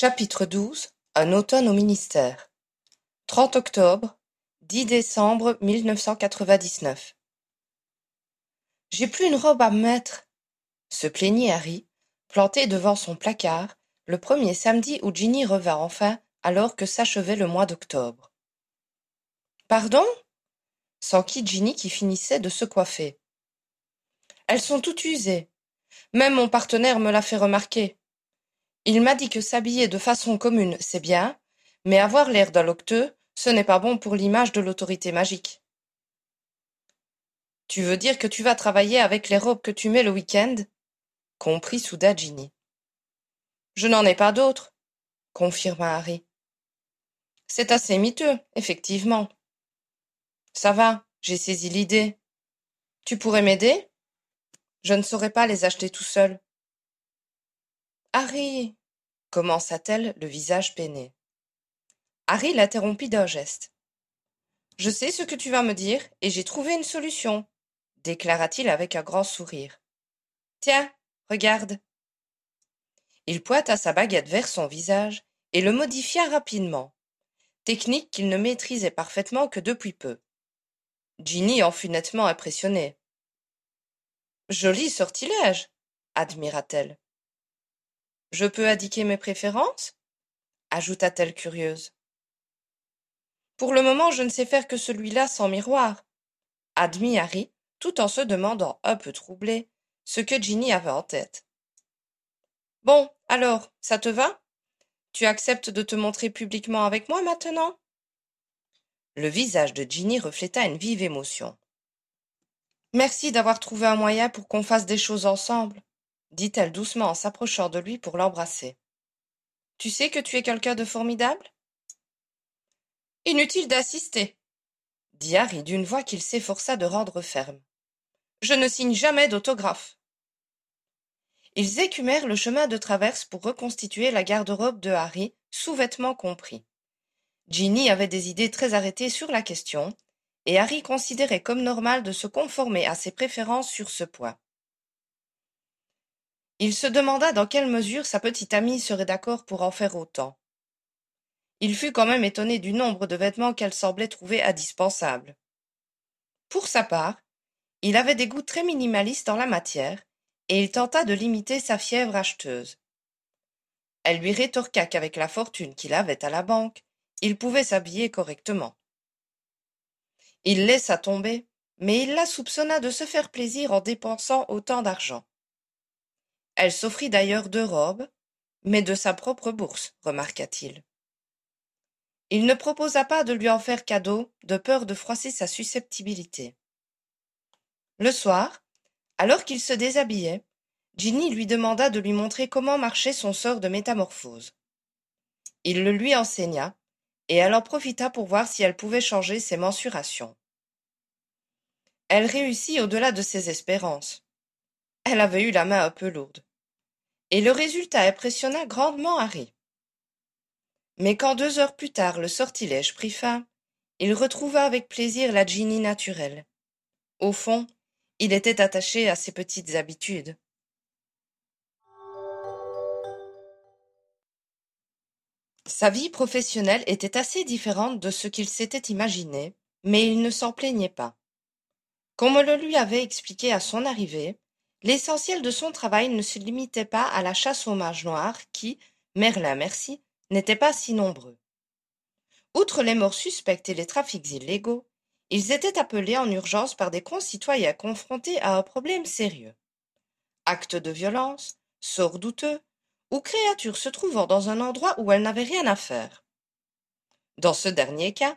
Chapitre douze Un automne au ministère Trente octobre, dix décembre mille neuf cent quatre-vingt-dix-neuf J'ai plus une robe à me mettre, se plaignit Harry, planté devant son placard, le premier samedi où Ginny revint enfin, alors que s'achevait le mois d'octobre. Pardon? s'enquit Ginny qui finissait de se coiffer. Elles sont toutes usées. Même mon partenaire me l'a fait remarquer. Il m'a dit que s'habiller de façon commune, c'est bien, mais avoir l'air d'un locteux, ce n'est pas bon pour l'image de l'autorité magique. Tu veux dire que tu vas travailler avec les robes que tu mets le week-end? Comprit soudain Ginny. Je n'en ai pas d'autres, confirma Harry. C'est assez miteux, effectivement. Ça va, j'ai saisi l'idée. Tu pourrais m'aider? Je ne saurais pas les acheter tout seul. Harry commença-t-elle, le visage peiné. Harry l'interrompit d'un geste. Je sais ce que tu vas me dire, et j'ai trouvé une solution, déclara-t-il avec un grand sourire. Tiens, regarde. Il pointa sa baguette vers son visage et le modifia rapidement, technique qu'il ne maîtrisait parfaitement que depuis peu. Ginny en fut nettement impressionnée. Joli sortilège, admira-t-elle. Je peux indiquer mes préférences? ajouta-t-elle curieuse. Pour le moment, je ne sais faire que celui-là sans miroir, admit Harry, tout en se demandant, un peu troublé, ce que Ginny avait en tête. Bon, alors, ça te va? Tu acceptes de te montrer publiquement avec moi maintenant? Le visage de Ginny refléta une vive émotion. Merci d'avoir trouvé un moyen pour qu'on fasse des choses ensemble dit-elle doucement en s'approchant de lui pour l'embrasser. Tu sais que tu es quelqu'un de formidable? Inutile d'assister, dit Harry d'une voix qu'il s'efforça de rendre ferme. Je ne signe jamais d'autographe. Ils écumèrent le chemin de traverse pour reconstituer la garde-robe de Harry, sous-vêtements compris. Ginny avait des idées très arrêtées sur la question, et Harry considérait comme normal de se conformer à ses préférences sur ce point. Il se demanda dans quelle mesure sa petite amie serait d'accord pour en faire autant. Il fut quand même étonné du nombre de vêtements qu'elle semblait trouver indispensables. Pour sa part, il avait des goûts très minimalistes en la matière, et il tenta de limiter sa fièvre acheteuse. Elle lui rétorqua qu'avec la fortune qu'il avait à la banque, il pouvait s'habiller correctement. Il laissa tomber, mais il la soupçonna de se faire plaisir en dépensant autant d'argent. Elle s'offrit d'ailleurs deux robes, mais de sa propre bourse, remarqua-t-il. Il ne proposa pas de lui en faire cadeau, de peur de froisser sa susceptibilité. Le soir, alors qu'il se déshabillait, Ginny lui demanda de lui montrer comment marchait son sort de métamorphose. Il le lui enseigna, et elle en profita pour voir si elle pouvait changer ses mensurations. Elle réussit au-delà de ses espérances. Elle avait eu la main un peu lourde et le résultat impressionna grandement Harry. Mais quand deux heures plus tard le sortilège prit fin, il retrouva avec plaisir la Ginny naturelle. Au fond, il était attaché à ses petites habitudes. Sa vie professionnelle était assez différente de ce qu'il s'était imaginé, mais il ne s'en plaignait pas. Comme le lui avait expliqué à son arrivée, L'essentiel de son travail ne se limitait pas à la chasse aux mages noirs qui, Merlin merci, n'étaient pas si nombreux. Outre les morts suspectes et les trafics illégaux, ils étaient appelés en urgence par des concitoyens confrontés à un problème sérieux. Actes de violence, sorts douteux, ou créatures se trouvant dans un endroit où elles n'avaient rien à faire. Dans ce dernier cas,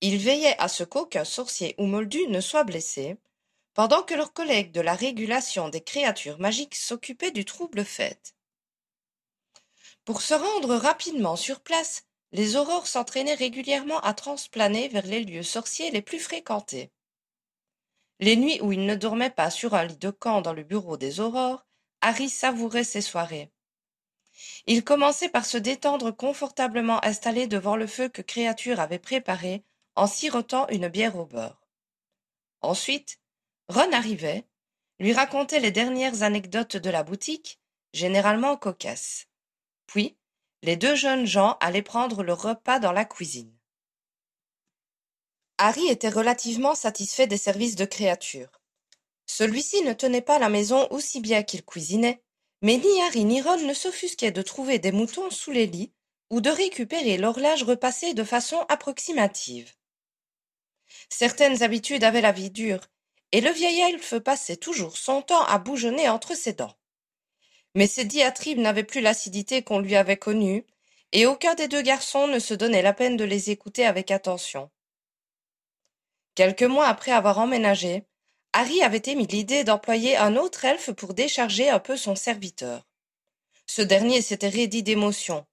ils veillaient à ce qu'aucun sorcier ou moldu ne soit blessé, pendant que leurs collègues de la régulation des créatures magiques s'occupaient du trouble fait. Pour se rendre rapidement sur place, les aurores s'entraînaient régulièrement à transplaner vers les lieux sorciers les plus fréquentés. Les nuits où il ne dormait pas sur un lit de camp dans le bureau des aurores, Harry savourait ses soirées. Il commençait par se détendre confortablement installé devant le feu que Créature avait préparé en sirotant une bière au beurre. Ensuite, Ron arrivait, lui racontait les dernières anecdotes de la boutique, généralement cocasses. Puis, les deux jeunes gens allaient prendre leur repas dans la cuisine. Harry était relativement satisfait des services de créature. Celui-ci ne tenait pas la maison aussi bien qu'il cuisinait, mais ni Harry ni Ron ne s'offusquaient de trouver des moutons sous les lits ou de récupérer l'horloge repassée de façon approximative. Certaines habitudes avaient la vie dure, et le vieil elfe passait toujours son temps à bougeonner entre ses dents. Mais ces diatribes n'avaient plus l'acidité qu'on lui avait connue, et aucun des deux garçons ne se donnait la peine de les écouter avec attention. Quelques mois après avoir emménagé, Harry avait émis l'idée d'employer un autre elfe pour décharger un peu son serviteur. Ce dernier s'était raidi d'émotion.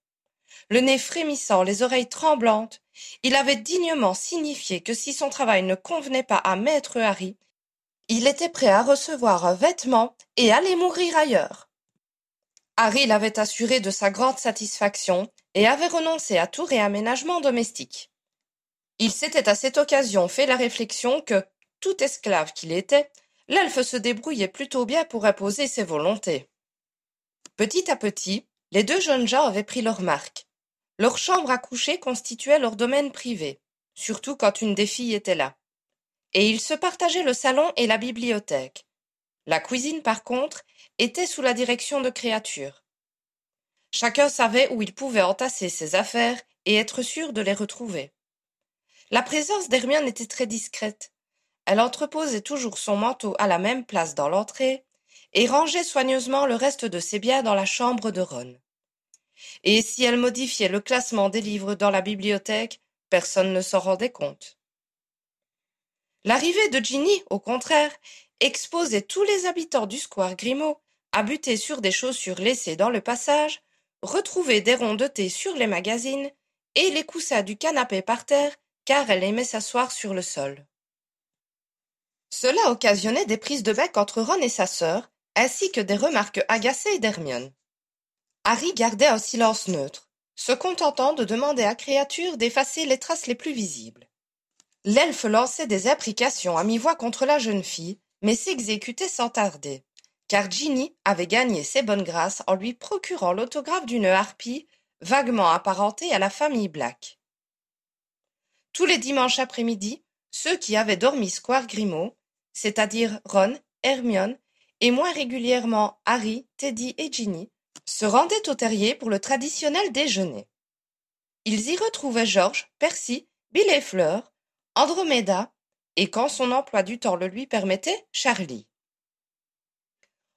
Le nez frémissant, les oreilles tremblantes, il avait dignement signifié que si son travail ne convenait pas à maître Harry, il était prêt à recevoir un vêtement et aller mourir ailleurs. Harry l'avait assuré de sa grande satisfaction et avait renoncé à tout réaménagement domestique. Il s'était à cette occasion fait la réflexion que, tout esclave qu'il était, l'elfe se débrouillait plutôt bien pour imposer ses volontés. Petit à petit, les deux jeunes gens avaient pris leur marque. Leur chambre à coucher constituait leur domaine privé, surtout quand une des filles était là. Et ils se partageaient le salon et la bibliothèque. La cuisine, par contre, était sous la direction de créatures. Chacun savait où il pouvait entasser ses affaires et être sûr de les retrouver. La présence d'Hermione était très discrète, elle entreposait toujours son manteau à la même place dans l'entrée, et rangeait soigneusement le reste de ses biens dans la chambre de Ron. Et si elle modifiait le classement des livres dans la bibliothèque, personne ne s'en rendait compte. L'arrivée de Ginny, au contraire, exposait tous les habitants du square Grimaud à buter sur des chaussures laissées dans le passage, retrouver des ronds de thé sur les magazines et les coussins du canapé par terre, car elle aimait s'asseoir sur le sol. Cela occasionnait des prises de bec entre Ron et sa sœur, ainsi que des remarques agacées d'Hermione. Harry gardait un silence neutre, se contentant de demander à Créature d'effacer les traces les plus visibles. L'elfe lançait des imprécations à mi-voix contre la jeune fille, mais s'exécutait sans tarder, car Ginny avait gagné ses bonnes grâces en lui procurant l'autographe d'une harpie vaguement apparentée à la famille Black. Tous les dimanches après-midi, ceux qui avaient dormi square Grimaud c'est-à-dire Ron, Hermione et moins régulièrement Harry, Teddy et Ginny, se rendaient au terrier pour le traditionnel déjeuner. Ils y retrouvaient George, Percy, Bill et Fleur, Andromeda et, quand son emploi du temps le lui permettait, Charlie.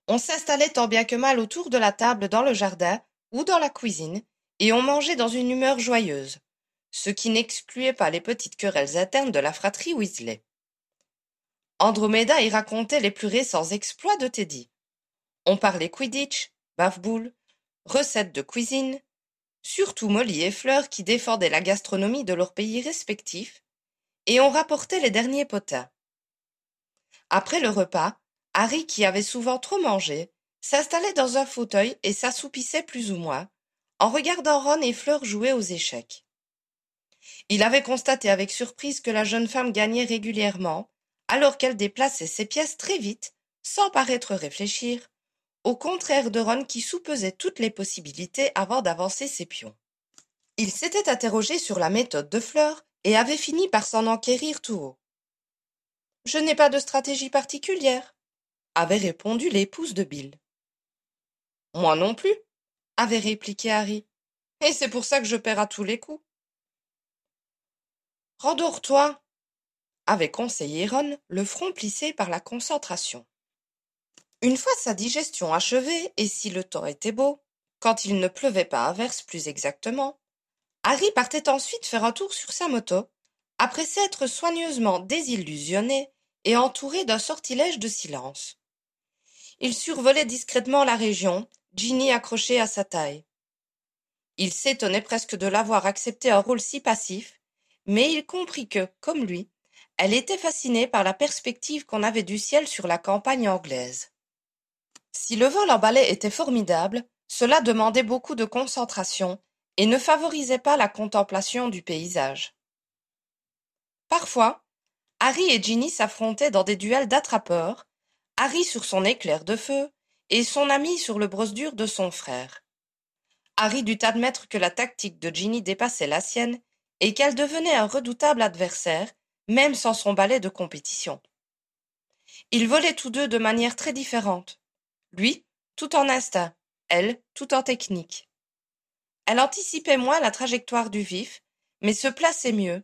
On s'installait tant bien que mal autour de la table dans le jardin ou dans la cuisine, et on mangeait dans une humeur joyeuse, ce qui n'excluait pas les petites querelles internes de la fratrie Weasley. Andromeda y racontait les plus récents exploits de Teddy. On parlait Quidditch, bave-boule, recettes de cuisine, surtout Molly et Fleur qui défendaient la gastronomie de leurs pays respectifs, et on rapportait les derniers potins. Après le repas, Harry, qui avait souvent trop mangé, s'installait dans un fauteuil et s'assoupissait plus ou moins, en regardant Ron et Fleur jouer aux échecs. Il avait constaté avec surprise que la jeune femme gagnait régulièrement, alors qu'elle déplaçait ses pièces très vite, sans paraître réfléchir, au contraire de Ron qui soupesait toutes les possibilités avant d'avancer ses pions. Il s'était interrogé sur la méthode de Fleur et avait fini par s'en enquérir tout haut. Je n'ai pas de stratégie particulière, avait répondu l'épouse de Bill. Moi non plus, avait répliqué Harry, et c'est pour ça que je perds à tous les coups. Rendors-toi, avait conseillé Ron, le front plissé par la concentration. Une fois sa digestion achevée, et si le temps était beau, quand il ne pleuvait pas à verse plus exactement, Harry partait ensuite faire un tour sur sa moto, après s'être soigneusement désillusionné et entouré d'un sortilège de silence. Il survolait discrètement la région, Ginny accrochée à sa taille. Il s'étonnait presque de l'avoir accepté un rôle si passif, mais il comprit que, comme lui, elle était fascinée par la perspective qu'on avait du ciel sur la campagne anglaise. Si le vol en balai était formidable, cela demandait beaucoup de concentration et ne favorisait pas la contemplation du paysage. Parfois, Harry et Ginny s'affrontaient dans des duels d'attrapeurs, Harry sur son éclair de feu et son ami sur le brosse dur de son frère. Harry dut admettre que la tactique de Ginny dépassait la sienne et qu'elle devenait un redoutable adversaire, même sans son balai de compétition. Ils volaient tous deux de manière très différente. Lui, tout en instinct, elle, tout en technique. Elle anticipait moins la trajectoire du vif, mais se plaçait mieux,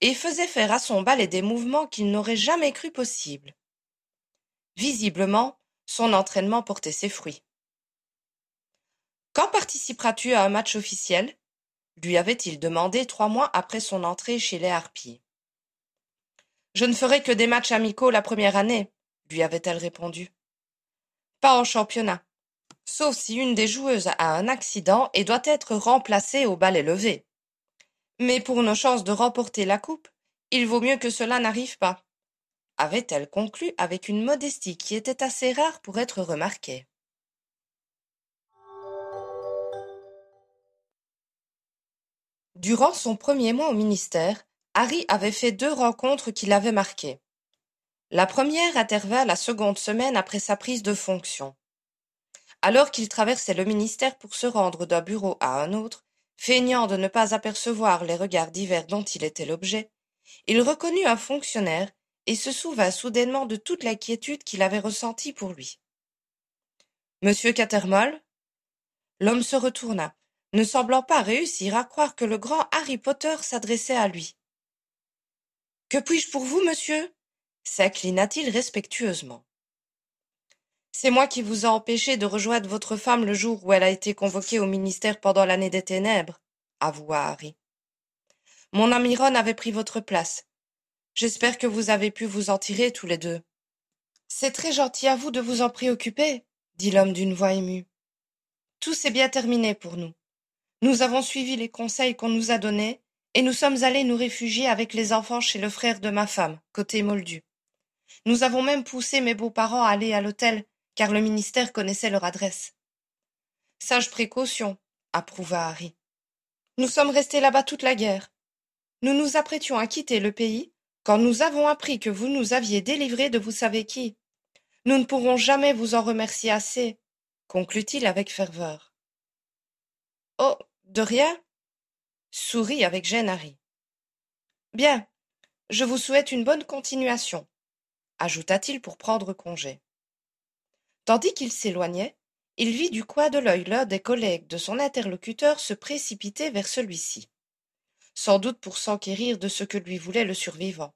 et faisait faire à son balai des mouvements qu'il n'aurait jamais cru possibles. Visiblement, son entraînement portait ses fruits. Quand participeras-tu à un match officiel? lui avait-il demandé trois mois après son entrée chez les Harpies. Je ne ferai que des matchs amicaux la première année, lui avait-elle répondu. Pas en championnat, sauf si une des joueuses a un accident et doit être remplacée au balai levé. Mais pour nos chances de remporter la coupe, il vaut mieux que cela n'arrive pas, avait-elle conclu avec une modestie qui était assez rare pour être remarquée. Durant son premier mois au ministère, Harry avait fait deux rencontres qui l'avaient marqué. La première intervint la seconde semaine après sa prise de fonction. Alors qu'il traversait le ministère pour se rendre d'un bureau à un autre, feignant de ne pas apercevoir les regards divers dont il était l'objet, il reconnut un fonctionnaire et se souvint soudainement de toute l'inquiétude qu'il avait ressentie pour lui. Monsieur Cattermole L'homme se retourna, ne semblant pas réussir à croire que le grand Harry Potter s'adressait à lui. Que puis-je pour vous, monsieur? s'inclina-t-il respectueusement. C'est moi qui vous ai empêché de rejoindre votre femme le jour où elle a été convoquée au ministère pendant l'année des ténèbres, avoua Harry. Mon ami Ron avait pris votre place. J'espère que vous avez pu vous en tirer tous les deux. C'est très gentil à vous de vous en préoccuper, dit l'homme d'une voix émue. Tout s'est bien terminé pour nous. Nous avons suivi les conseils qu'on nous a donnés, et nous sommes allés nous réfugier avec les enfants chez le frère de ma femme, côté Moldu. Nous avons même poussé mes beaux-parents à aller à l'hôtel, car le ministère connaissait leur adresse. Sage précaution, approuva Harry. Nous sommes restés là-bas toute la guerre. Nous nous apprêtions à quitter le pays quand nous avons appris que vous nous aviez délivrés de vous savez qui. Nous ne pourrons jamais vous en remercier assez, conclut-il avec ferveur. Oh, de rien sourit avec gêne Harry. Bien, je vous souhaite une bonne continuation, ajouta-t-il pour prendre congé. Tandis qu'il s'éloignait, il vit du coin de l'œil l'un des collègues de son interlocuteur se précipiter vers celui-ci, sans doute pour s'enquérir de ce que lui voulait le survivant.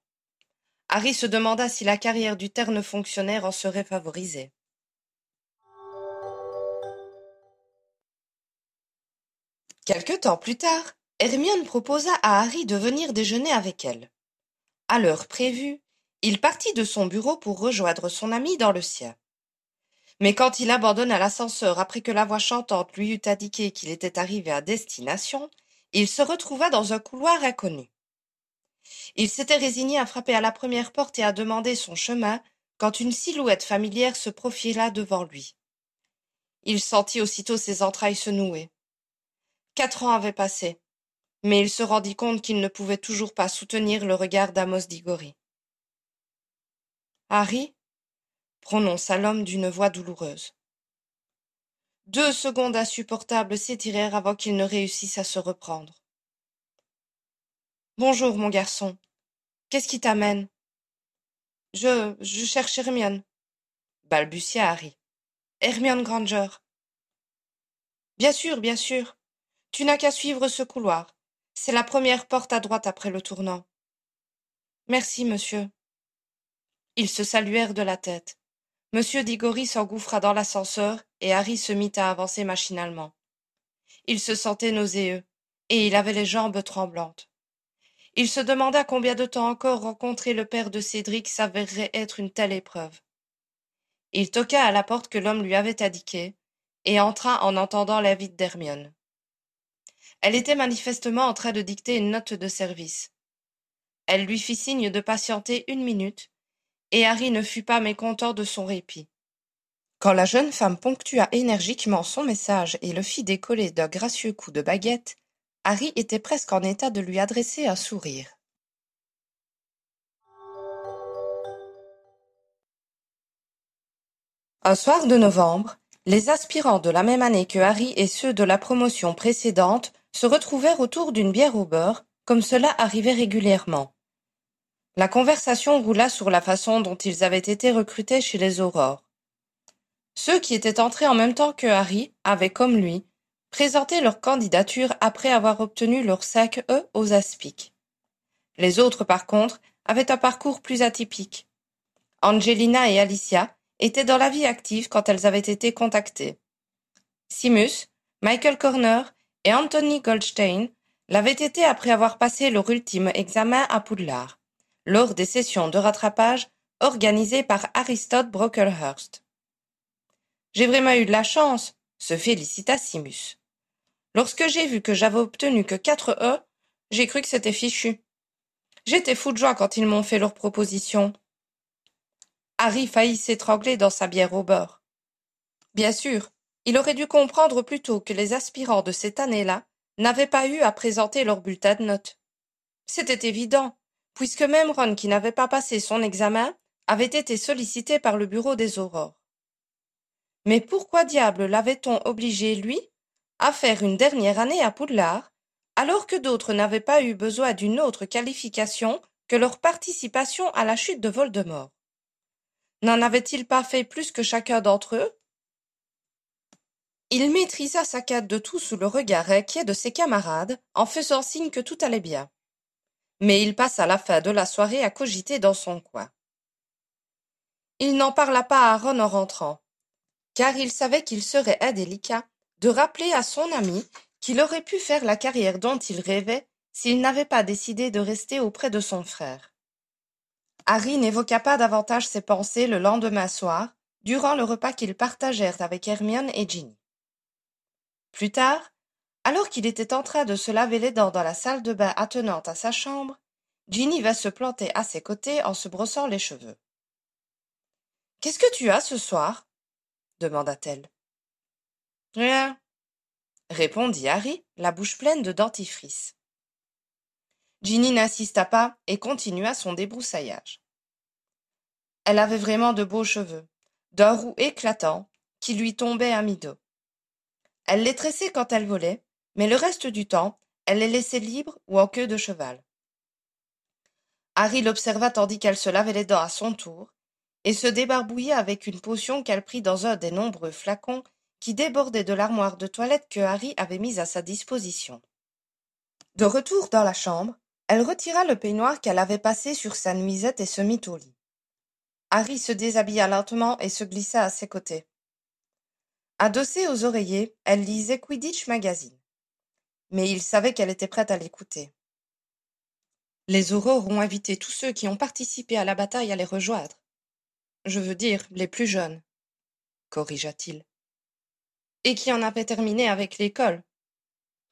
Harry se demanda si la carrière du terne fonctionnaire en serait favorisée. Quelque temps plus tard, Hermione proposa à Harry de venir déjeuner avec elle. À l'heure prévue, il partit de son bureau pour rejoindre son ami dans le sien. Mais quand il abandonna l'ascenseur après que la voix chantante lui eut indiqué qu'il était arrivé à destination, il se retrouva dans un couloir inconnu. Il s'était résigné à frapper à la première porte et à demander son chemin quand une silhouette familière se profila devant lui. Il sentit aussitôt ses entrailles se nouer. Quatre ans avaient passé, mais il se rendit compte qu'il ne pouvait toujours pas soutenir le regard d'Amos Diggory. Harry prononça l'homme d'une voix douloureuse. Deux secondes insupportables s'étirèrent avant qu'il ne réussisse à se reprendre. Bonjour, mon garçon. Qu'est-ce qui t'amène? Je. je cherche Hermione, balbutia Harry. Hermione Granger. Bien sûr, bien sûr. Tu n'as qu'à suivre ce couloir. C'est la première porte à droite après le tournant. Merci, monsieur. Ils se saluèrent de la tête. Monsieur Diggory s'engouffra dans l'ascenseur et Harry se mit à avancer machinalement. Il se sentait nauséeux et il avait les jambes tremblantes. Il se demanda combien de temps encore rencontrer le père de Cédric s'avérerait être une telle épreuve. Il toqua à la porte que l'homme lui avait indiquée et entra en entendant l'invite d'Hermione. Elle était manifestement en train de dicter une note de service. Elle lui fit signe de patienter une minute, et Harry ne fut pas mécontent de son répit. Quand la jeune femme ponctua énergiquement son message et le fit décoller d'un gracieux coup de baguette, Harry était presque en état de lui adresser un sourire. Un soir de novembre, Les aspirants de la même année que Harry et ceux de la promotion précédente se retrouvèrent autour d'une bière au beurre, comme cela arrivait régulièrement. La conversation roula sur la façon dont ils avaient été recrutés chez les Aurores. Ceux qui étaient entrés en même temps que Harry avaient, comme lui, présenté leur candidature après avoir obtenu leur sac E aux aspics. Les autres, par contre, avaient un parcours plus atypique. Angelina et Alicia étaient dans la vie active quand elles avaient été contactées. Simus, Michael Corner et Anthony Goldstein l'avaient été après avoir passé leur ultime examen à Poudlard lors des sessions de rattrapage organisées par Aristote Brocklehurst. J'ai vraiment eu de la chance, se félicita Simus. Lorsque j'ai vu que j'avais obtenu que quatre E, j'ai cru que c'était fichu. J'étais fou de joie quand ils m'ont fait leur proposition. Harry faillit s'étrangler dans sa bière au beurre. Bien sûr, il aurait dû comprendre plus tôt que les aspirants de cette année-là n'avaient pas eu à présenter leur bulletin de notes. C'était évident, puisque même Ron qui n'avait pas passé son examen avait été sollicité par le bureau des aurores. Mais pourquoi diable l'avait-on obligé, lui, à faire une dernière année à Poudlard, alors que d'autres n'avaient pas eu besoin d'une autre qualification que leur participation à la chute de Voldemort? N'en avait-il pas fait plus que chacun d'entre eux? Il maîtrisa sa quête de tout sous le regard inquiet de ses camarades, en faisant signe que tout allait bien mais il passa la fin de la soirée à cogiter dans son coin. Il n'en parla pas à Ron en rentrant, car il savait qu'il serait indélicat de rappeler à son ami qu'il aurait pu faire la carrière dont il rêvait s'il n'avait pas décidé de rester auprès de son frère. Harry n'évoqua pas davantage ses pensées le lendemain soir, durant le repas qu'ils partagèrent avec Hermione et Ginny. Plus tard, alors qu'il était en train de se laver les dents dans la salle de bain attenante à sa chambre, Ginny va se planter à ses côtés en se brossant les cheveux. Qu'est-ce que tu as ce soir? demanda-t-elle. Rien, répondit Harry, la bouche pleine de dentifrice. Ginny n'insista pas et continua son débroussaillage. Elle avait vraiment de beaux cheveux, d'un roux éclatant, qui lui tombaient à mi-dos. Elle les tressait quand elle volait, mais le reste du temps, elle les laissait libres ou en queue de cheval. Harry l'observa tandis qu'elle se lavait les dents à son tour, et se débarbouillait avec une potion qu'elle prit dans un des nombreux flacons qui débordaient de l'armoire de toilette que Harry avait mise à sa disposition. De retour dans la chambre, elle retira le peignoir qu'elle avait passé sur sa nuisette et se mit au lit. Harry se déshabilla lentement et se glissa à ses côtés. Adossée aux oreillers, elle lisait Quidditch Magazine mais il savait qu'elle était prête à l'écouter. Les aurores ont invité tous ceux qui ont participé à la bataille à les rejoindre. Je veux dire, les plus jeunes, corrigea-t-il. Et qui en avaient terminé avec l'école,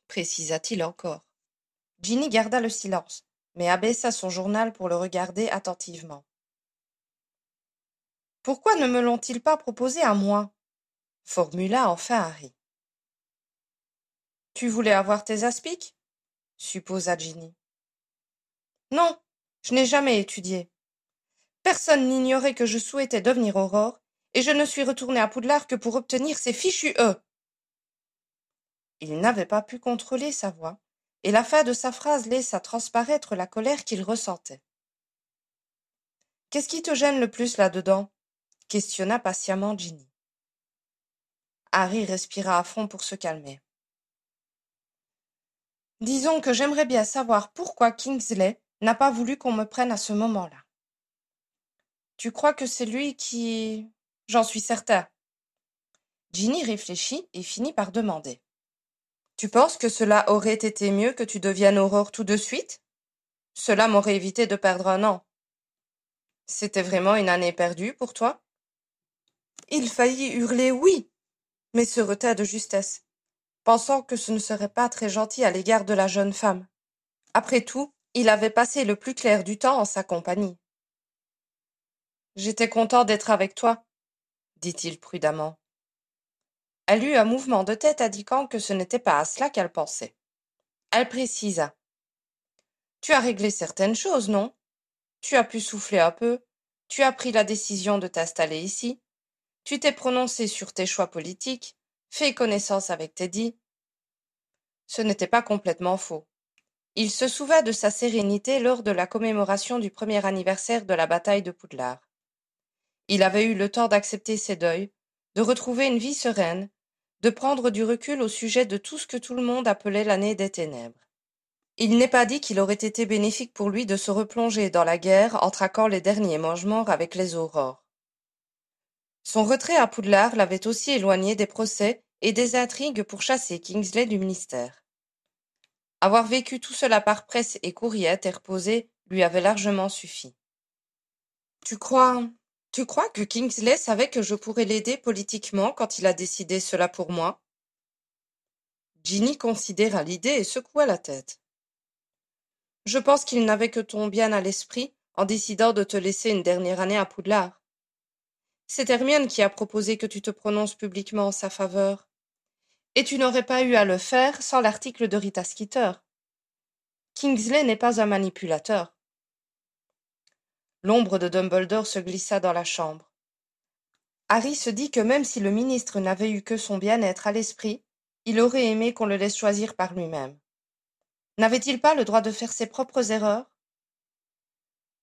précisa-t-il encore. Ginny garda le silence, mais abaissa son journal pour le regarder attentivement. Pourquoi ne me l'ont-ils pas proposé à moi? formula enfin Harry. Tu voulais avoir tes aspics? supposa Ginny. Non, je n'ai jamais étudié. Personne n'ignorait que je souhaitais devenir Aurore, et je ne suis retournée à Poudlard que pour obtenir ces fichus E. Il n'avait pas pu contrôler sa voix, et la fin de sa phrase laissa transparaître la colère qu'il ressentait. Qu'est-ce qui te gêne le plus là-dedans? questionna patiemment Ginny. Harry respira à fond pour se calmer. Disons que j'aimerais bien savoir pourquoi Kingsley n'a pas voulu qu'on me prenne à ce moment-là. Tu crois que c'est lui qui... J'en suis certain. Ginny réfléchit et finit par demander. Tu penses que cela aurait été mieux que tu deviennes Aurore tout de suite? Cela m'aurait évité de perdre un an. C'était vraiment une année perdue pour toi? Il faillit hurler oui, mais se retint de justesse pensant que ce ne serait pas très gentil à l'égard de la jeune femme. Après tout, il avait passé le plus clair du temps en sa compagnie. J'étais content d'être avec toi, dit-il prudemment. Elle eut un mouvement de tête indiquant que ce n'était pas à cela qu'elle pensait. Elle précisa. Tu as réglé certaines choses, non? Tu as pu souffler un peu, tu as pris la décision de t'installer ici, Tu t'es prononcé sur tes choix politiques, fait connaissance avec Teddy. Ce n'était pas complètement faux. Il se souvint de sa sérénité lors de la commémoration du premier anniversaire de la bataille de Poudlard. Il avait eu le temps d'accepter ses deuils, de retrouver une vie sereine, de prendre du recul au sujet de tout ce que tout le monde appelait l'année des ténèbres. Il n'est pas dit qu'il aurait été bénéfique pour lui de se replonger dans la guerre en traquant les derniers mange-morts avec les aurores. Son retrait à Poudlard l'avait aussi éloigné des procès et des intrigues pour chasser Kingsley du ministère. Avoir vécu tout cela par presse et courrier interposé lui avait largement suffi. Tu crois. Tu crois que Kingsley savait que je pourrais l'aider politiquement quand il a décidé cela pour moi? Ginny considéra l'idée et secoua la tête. Je pense qu'il n'avait que ton bien à l'esprit en décidant de te laisser une dernière année à Poudlard. C'est Hermione qui a proposé que tu te prononces publiquement en sa faveur. Et tu n'aurais pas eu à le faire sans l'article de Rita Skeeter. Kingsley n'est pas un manipulateur. L'ombre de Dumbledore se glissa dans la chambre. Harry se dit que même si le ministre n'avait eu que son bien-être à l'esprit, il aurait aimé qu'on le laisse choisir par lui-même. N'avait-il pas le droit de faire ses propres erreurs?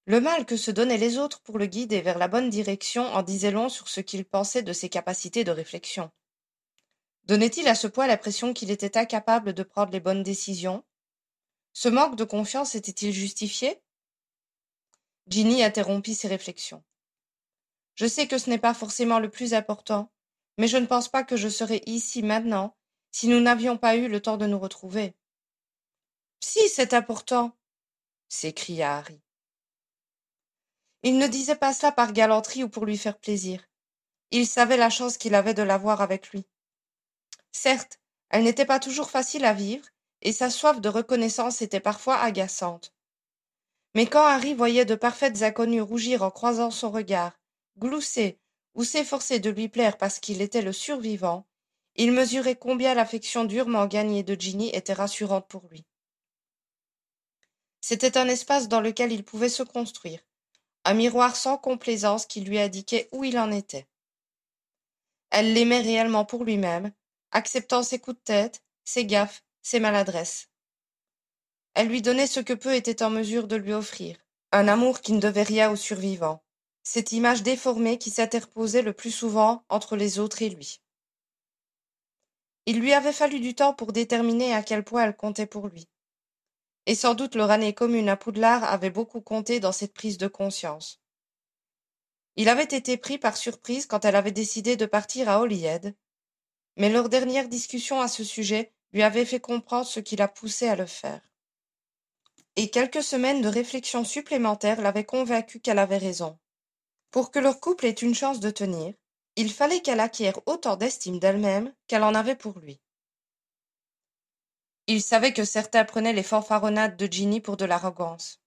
Le mal que se donnaient les autres pour le guider vers la bonne direction en disait long sur ce qu'il pensait de ses capacités de réflexion. Donnait-il à ce point l'impression qu'il était incapable de prendre les bonnes décisions? Ce manque de confiance était-il justifié? Ginny interrompit ses réflexions. Je sais que ce n'est pas forcément le plus important, mais je ne pense pas que je serais ici maintenant si nous n'avions pas eu le temps de nous retrouver. Si, c'est important, s'écria Harry. Il ne disait pas cela par galanterie ou pour lui faire plaisir. Il savait la chance qu'il avait de l'avoir avec lui. Certes, elle n'était pas toujours facile à vivre, et sa soif de reconnaissance était parfois agaçante. Mais quand Harry voyait de parfaites inconnues rougir en croisant son regard, glousser ou s'efforcer de lui plaire parce qu'il était le survivant, il mesurait combien l'affection durement gagnée de Ginny était rassurante pour lui. C'était un espace dans lequel il pouvait se construire, un miroir sans complaisance qui lui indiquait où il en était. Elle l'aimait réellement pour lui-même, acceptant ses coups de tête, ses gaffes, ses maladresses. Elle lui donnait ce que peu était en mesure de lui offrir, un amour qui ne devait rien aux survivants, cette image déformée qui s'interposait le plus souvent entre les autres et lui. Il lui avait fallu du temps pour déterminer à quel point elle comptait pour lui. Et sans doute leur année commune à Poudlard avait beaucoup compté dans cette prise de conscience. Il avait été pris par surprise quand elle avait décidé de partir à Holyhead, mais leur dernière discussion à ce sujet lui avait fait comprendre ce qui la poussait à le faire. Et quelques semaines de réflexion supplémentaires l'avaient convaincue qu'elle avait raison. Pour que leur couple ait une chance de tenir, il fallait qu'elle acquiert autant d'estime d'elle-même qu'elle en avait pour lui. Il savait que certains prenaient les fanfaronnades de Ginny pour de l'arrogance.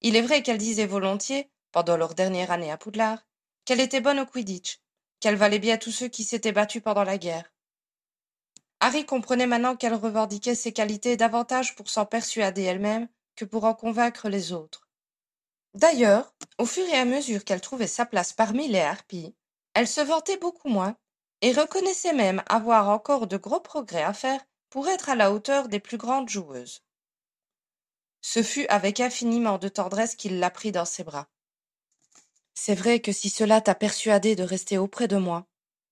Il est vrai qu'elle disait volontiers, pendant leur dernière année à Poudlard, qu'elle était bonne au Quidditch, qu'elle valait bien tous ceux qui s'étaient battus pendant la guerre, Harry comprenait maintenant qu'elle revendiquait ses qualités davantage pour s'en persuader elle-même que pour en convaincre les autres. D'ailleurs, au fur et à mesure qu'elle trouvait sa place parmi les harpies, elle se vantait beaucoup moins et reconnaissait même avoir encore de gros progrès à faire pour être à la hauteur des plus grandes joueuses. Ce fut avec infiniment de tendresse qu'il la prit dans ses bras. C'est vrai que si cela t'a persuadé de rester auprès de moi,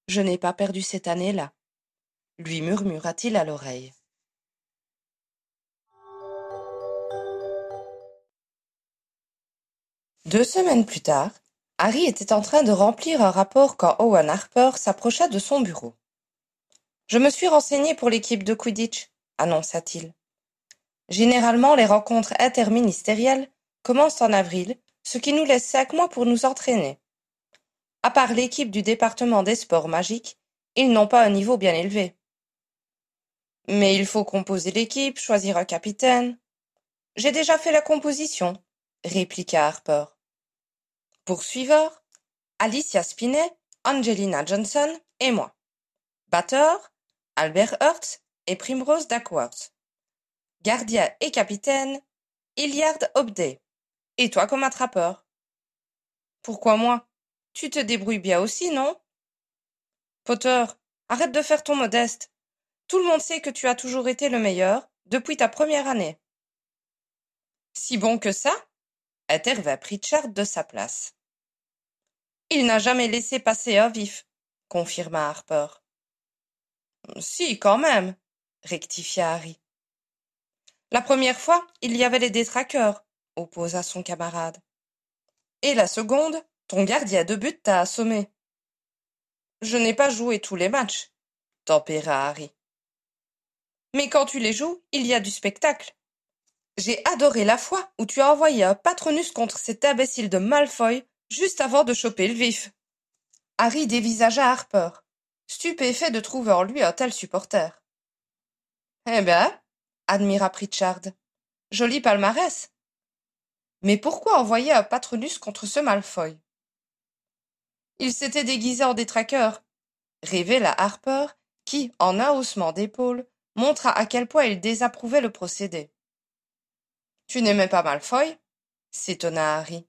je n'ai pas perdu cette année-là lui murmura-t-il à l'oreille. Deux semaines plus tard, Harry était en train de remplir un rapport quand Owen Harper s'approcha de son bureau. Je me suis renseigné pour l'équipe de Quidditch, annonça-t-il. Généralement, les rencontres interministérielles commencent en avril, ce qui nous laisse cinq mois pour nous entraîner. À part l'équipe du département des sports magiques, ils n'ont pas un niveau bien élevé. Mais il faut composer l'équipe, choisir un capitaine. J'ai déjà fait la composition, répliqua Harper. Poursuiveur, Alicia Spinet, Angelina Johnson et moi. Batteur, Albert Hurts et Primrose Duckworth. Gardien et capitaine, Hilliard Hobday. Et toi comme attrapeur. Pourquoi moi? Tu te débrouilles bien aussi, non? Potter, arrête de faire ton modeste. Tout le monde sait que tu as toujours été le meilleur, depuis ta première année. Si bon que ça intervint Pritchard de sa place. Il n'a jamais laissé passer un vif, confirma Harper. Si, quand même, rectifia Harry. La première fois, il y avait les détraqueurs, opposa son camarade. Et la seconde, ton gardien de but t'a assommé. Je n'ai pas joué tous les matchs, tempéra Harry. Mais quand tu les joues, il y a du spectacle. J'ai adoré la fois où tu as envoyé un patronus contre cet imbécile de Malfoy juste avant de choper le vif. Harry dévisagea Harper, stupéfait de trouver en lui un tel supporter. Eh ben, admira Pritchard, joli palmarès. Mais pourquoi envoyer un patronus contre ce Malfoy? Il s'était déguisé en détraqueur, révéla Harper, qui, en un haussement d'épaule, montra à quel point il désapprouvait le procédé. Tu n'aimais pas Malfoy? s'étonna Harry.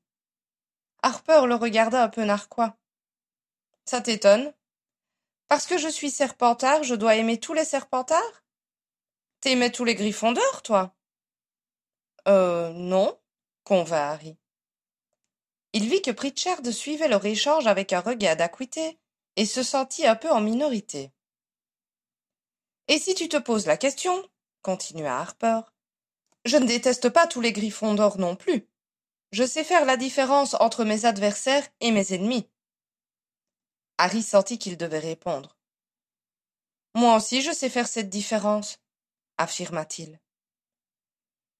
Harper le regarda un peu narquois. Ça t'étonne? Parce que je suis serpentard, je dois aimer tous les serpentards? T'aimais tous les griffons d'or, toi? Euh, non, convint Harry. Il vit que Pritchard suivait leur échange avec un regard d'acuité et se sentit un peu en minorité. Et si tu te poses la question, continua Harper, je ne déteste pas tous les griffons d'or non plus. Je sais faire la différence entre mes adversaires et mes ennemis. Harry sentit qu'il devait répondre. Moi aussi je sais faire cette différence, affirma-t-il.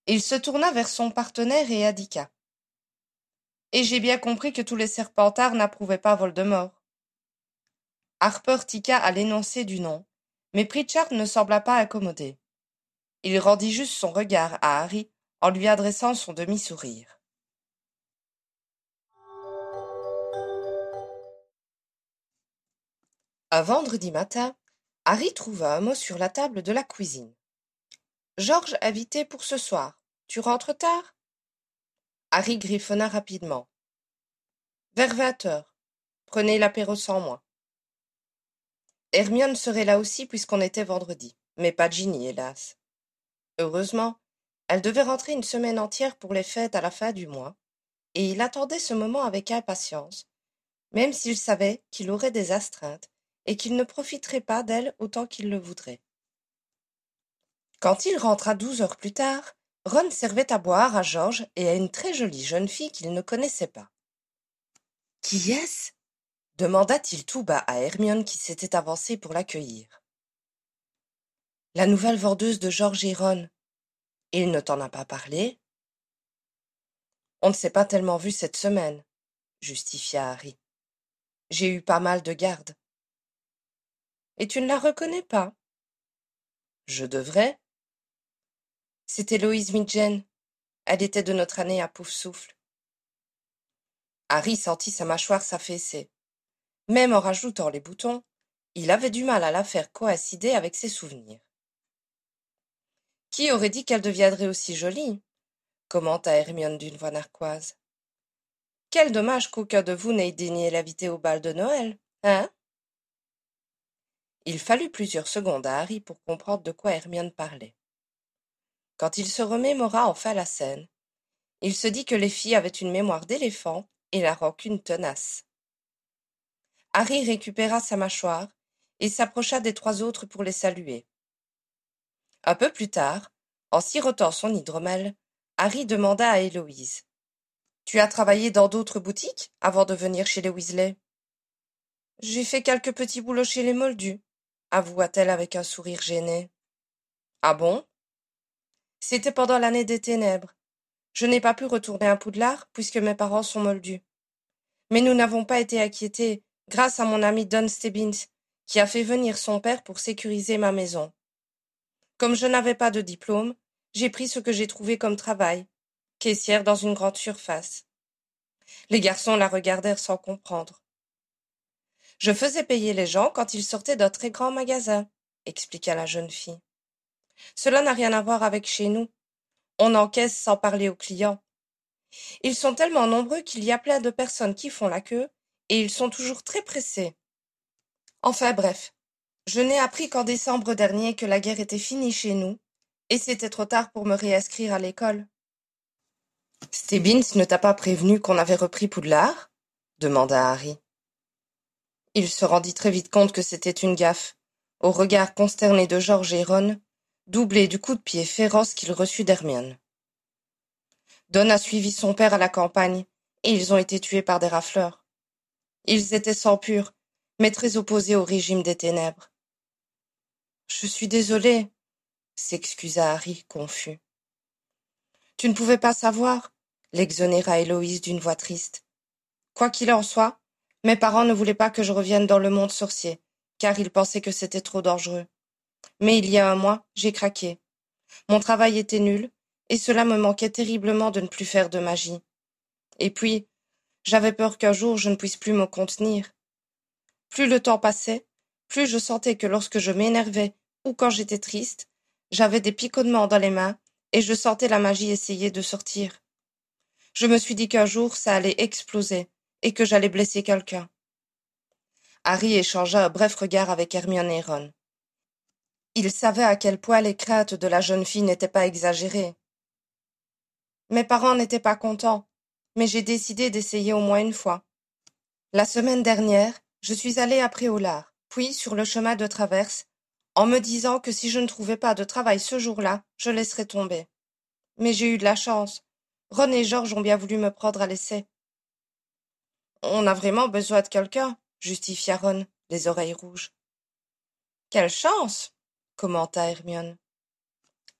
Il se tourna vers son partenaire et indiqua. Et j'ai bien compris que tous les serpentards n'approuvaient pas Voldemort. Harper tiqua à l'énoncé du nom, mais Pritchard ne sembla pas accommodé. Il rendit juste son regard à Harry en lui adressant son demi-sourire. Un vendredi matin, Harry trouva un mot sur la table de la cuisine. Georges invité pour ce soir. Tu rentres tard? Harry griffonna rapidement. Vers vingt heures. Prenez l'apéro sans moi. Hermione serait là aussi puisqu'on était vendredi, mais pas Ginny, hélas. Heureusement, elle devait rentrer une semaine entière pour les fêtes à la fin du mois, et il attendait ce moment avec impatience, même s'il savait qu'il aurait des astreintes et qu'il ne profiterait pas d'elle autant qu'il le voudrait. Quand il rentra douze heures plus tard, Ron servait à boire à George et à une très jolie jeune fille qu'il ne connaissait pas. Qui est-ce? demanda-t-il tout bas à Hermione qui s'était avancée pour l'accueillir. La nouvelle vendeuse de George et Ron. Il ne t'en a pas parlé On ne s'est pas tellement vu cette semaine, justifia Harry. J'ai eu pas mal de gardes. Et tu ne la reconnais pas Je devrais, c'était Loïse Midgen. Elle était de notre année à Pouf-Souffle. Harry sentit sa mâchoire s'affaisser. Même en rajoutant les boutons, il avait du mal à la faire coïncider avec ses souvenirs. Qui aurait dit qu'elle deviendrait aussi jolie? Commenta Hermione d'une voix narquoise. Quel dommage qu'aucun de vous n'ait daigné l'inviter au bal de Noël, hein? Il fallut plusieurs secondes à Harry pour comprendre de quoi Hermione parlait. Quand il se remémora enfin la scène, il se dit que les filles avaient une mémoire d'éléphant et la rancune tenace. Harry récupéra sa mâchoire et s'approcha des trois autres pour les saluer. Un peu plus tard, en sirotant son hydromel, Harry demanda à Héloïse. Tu as travaillé dans d'autres boutiques avant de venir chez les Weasley? J'ai fait quelques petits boulots chez les Moldus, avoua-t-elle avec un sourire gêné. Ah bon? C'était pendant l'année des ténèbres. Je n'ai pas pu retourner à Poudlard, puisque mes parents sont moldus. Mais nous n'avons pas été inquiétés, grâce à mon ami Don Stebbins, qui a fait venir son père pour sécuriser ma maison. Comme je n'avais pas de diplôme, j'ai pris ce que j'ai trouvé comme travail, caissière dans une grande surface. Les garçons la regardèrent sans comprendre. Je faisais payer les gens quand ils sortaient d'un très grand magasin, expliqua la jeune fille. Cela n'a rien à voir avec chez nous. On encaisse sans parler aux clients. Ils sont tellement nombreux qu'il y a plein de personnes qui font la queue, et ils sont toujours très pressés. Enfin bref, je n'ai appris qu'en décembre dernier que la guerre était finie chez nous, et c'était trop tard pour me réinscrire à l'école. Stebbins ne t'a pas prévenu qu'on avait repris Poudlard? demanda Harry. Il se rendit très vite compte que c'était une gaffe, au regard consterné de George et Ron, doublé du coup de pied féroce qu'il reçut d'Hermione. Don a suivi son père à la campagne, et ils ont été tués par des rafleurs. Ils étaient sans pur, mais très opposés au régime des ténèbres. Je suis désolé, s'excusa Harry, confus. Tu ne pouvais pas savoir, l'exonéra Héloïse d'une voix triste. Quoi qu'il en soit, mes parents ne voulaient pas que je revienne dans le monde sorcier, car ils pensaient que c'était trop dangereux. Mais il y a un mois, j'ai craqué. Mon travail était nul, et cela me manquait terriblement de ne plus faire de magie. Et puis, j'avais peur qu'un jour je ne puisse plus me contenir. Plus le temps passait, plus je sentais que lorsque je m'énervais ou quand j'étais triste, j'avais des picotements dans les mains et je sentais la magie essayer de sortir. Je me suis dit qu'un jour ça allait exploser et que j'allais blesser quelqu'un. Harry échangea un bref regard avec Hermione et Ron. Il savait à quel point les craintes de la jeune fille n'étaient pas exagérées. Mes parents n'étaient pas contents, mais j'ai décidé d'essayer au moins une fois. La semaine dernière, je suis allée à Préolard, puis sur le chemin de traverse, en me disant que si je ne trouvais pas de travail ce jour-là, je laisserais tomber. Mais j'ai eu de la chance. Ron et Georges ont bien voulu me prendre à l'essai. On a vraiment besoin de quelqu'un, justifia Ron, les oreilles rouges. Quelle chance commenta Hermione.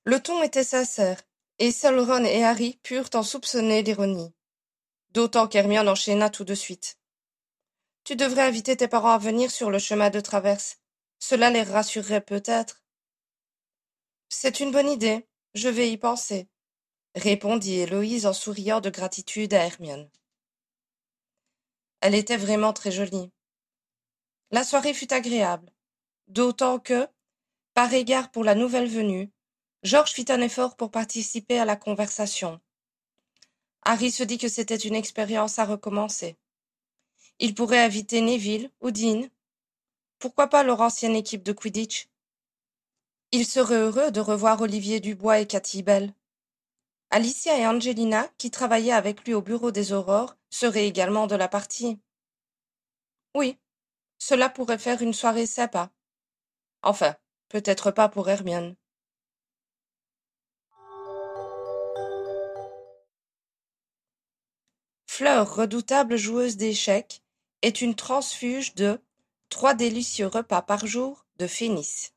Le ton était sincère, et seuls Ron et Harry purent en soupçonner l'ironie. D'autant qu'Hermione enchaîna tout de suite. Tu devrais inviter tes parents à venir sur le chemin de traverse. Cela les rassurerait peut-être. C'est une bonne idée, je vais y penser, répondit Héloïse en souriant de gratitude à Hermione. Elle était vraiment très jolie. La soirée fut agréable, d'autant que, par égard pour la nouvelle venue, Georges fit un effort pour participer à la conversation. Harry se dit que c'était une expérience à recommencer. Il pourrait inviter Neville ou Dean. Pourquoi pas leur ancienne équipe de Quidditch? Il serait heureux de revoir Olivier Dubois et Cathy Bell. Alicia et Angelina, qui travaillaient avec lui au bureau des aurores, seraient également de la partie. Oui, cela pourrait faire une soirée sympa. Enfin, peut-être pas pour Hermione. Fleur, redoutable joueuse d'échecs, est une transfuge de trois délicieux repas par jour de Phénis.